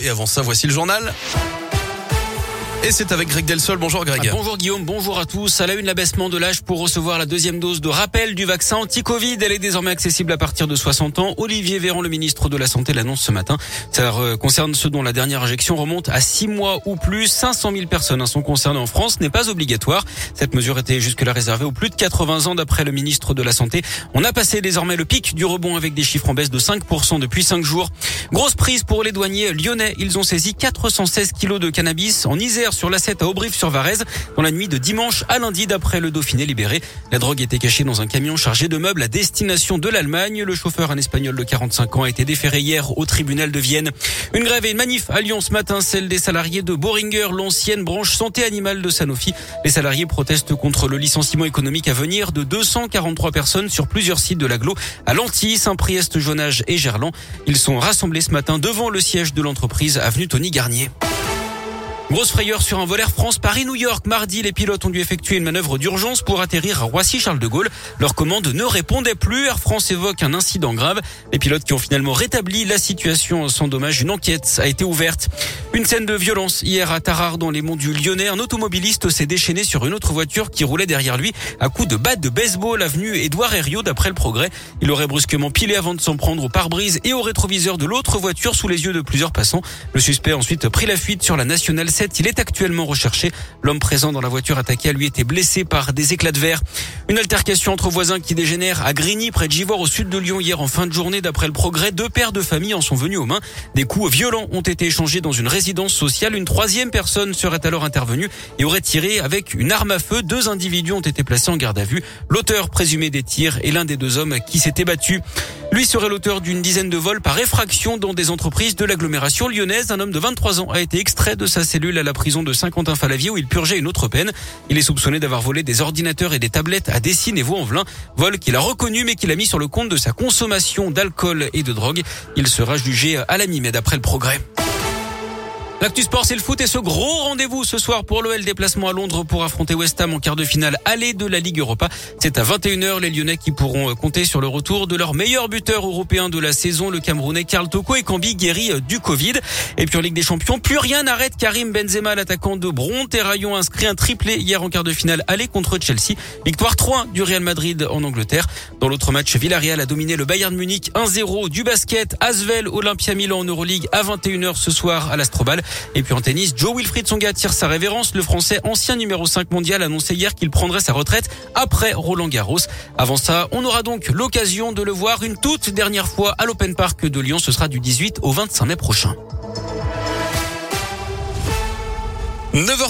et avant ça, voici le journal. Et c'est avec Greg Delsol. Bonjour Greg. Ah, bonjour Guillaume, bonjour à tous. À la une, l'abaissement de l'âge pour recevoir la deuxième dose de rappel du vaccin anti-Covid. Elle est désormais accessible à partir de 60 ans. Olivier Véran, le ministre de la Santé, l'annonce ce matin. Ça concerne ceux dont la dernière injection remonte à 6 mois ou plus. 500 000 personnes sont concernées en France. Ce n'est pas obligatoire. Cette mesure était jusque-là réservée aux plus de 80 ans d'après le ministre de la Santé. On a passé désormais le pic du rebond avec des chiffres en baisse de 5% depuis 5 jours. Grosse prise pour les douaniers lyonnais. Ils ont saisi 416 kilos de cannabis en Isère sur la 7 à Aubry-sur-Varèse dans la nuit de dimanche à lundi d'après le Dauphiné libéré. La drogue était cachée dans un camion chargé de meubles à destination de l'Allemagne. Le chauffeur, un espagnol de 45 ans, a été déféré hier au tribunal de Vienne. Une grève et une manif à Lyon ce matin, celle des salariés de Boehringer, l'ancienne branche santé animale de Sanofi. Les salariés protestent contre le licenciement économique à venir de 243 personnes sur plusieurs sites de l'aglo à Lanty, Saint-Priest, Jonage et Gerland. Ils sont rassemblés ce matin devant le siège de l'entreprise avenue Tony Garnier. Grosse frayeur sur un vol Air France Paris-New York. Mardi, les pilotes ont dû effectuer une manœuvre d'urgence pour atterrir à Roissy-Charles de Gaulle. Leur commande ne répondait plus. Air France évoque un incident grave. Les pilotes qui ont finalement rétabli la situation sans dommage. Une enquête a été ouverte. Une scène de violence hier à Tarare dans les monts du Lyonnais. Un automobiliste s'est déchaîné sur une autre voiture qui roulait derrière lui à coups de batte de baseball avenue Édouard Herriot d'après le progrès. Il aurait brusquement pilé avant de s'en prendre au pare-brise et au rétroviseur de l'autre voiture sous les yeux de plusieurs passants. Le suspect a ensuite pris la fuite sur la nationale il est actuellement recherché. L'homme présent dans la voiture attaquée a lui été blessé par des éclats de verre. Une altercation entre voisins qui dégénère à Grigny, près de Givor, au sud de Lyon, hier en fin de journée. D'après le progrès, deux pères de famille en sont venus aux mains. Des coups violents ont été échangés dans une résidence sociale. Une troisième personne serait alors intervenue et aurait tiré avec une arme à feu. Deux individus ont été placés en garde à vue. L'auteur présumé des tirs est l'un des deux hommes qui s'était battu. Lui serait l'auteur d'une dizaine de vols par effraction dans des entreprises de l'agglomération lyonnaise. Un homme de 23 ans a été extrait de sa cellule à la prison de Saint-Quentin-Falavier où il purgeait une autre peine. Il est soupçonné d'avoir volé des ordinateurs et des tablettes à Dessine et Vaux-en-Velin. Vol qu'il a reconnu mais qu'il a mis sur le compte de sa consommation d'alcool et de drogue. Il sera jugé à la mi-mai d'après le progrès. L'actu sport, c'est le foot et ce gros rendez-vous ce soir pour l'OL déplacement à Londres pour affronter West Ham en quart de finale aller de la Ligue Europa. C'est à 21h les Lyonnais qui pourront compter sur le retour de leur meilleur buteur européen de la saison, le Camerounais Karl Toko et Cambi guéri du Covid. Et puis en Ligue des Champions, plus rien n'arrête Karim Benzema, l'attaquant de Bron. Terraillon inscrit un triplé hier en quart de finale aller contre Chelsea. Victoire 3 du Real Madrid en Angleterre. Dans l'autre match, Villarreal a dominé le Bayern Munich 1-0 du basket. Asvel Olympia Milan en Euroleague à 21h ce soir à l'Astrobal. Et puis en tennis, Joe Wilfried Songa tire sa révérence. Le Français, ancien numéro 5 mondial, annonçait hier qu'il prendrait sa retraite après Roland Garros. Avant ça, on aura donc l'occasion de le voir une toute dernière fois à l'Open Park de Lyon. Ce sera du 18 au 25 mai prochain. 9h30.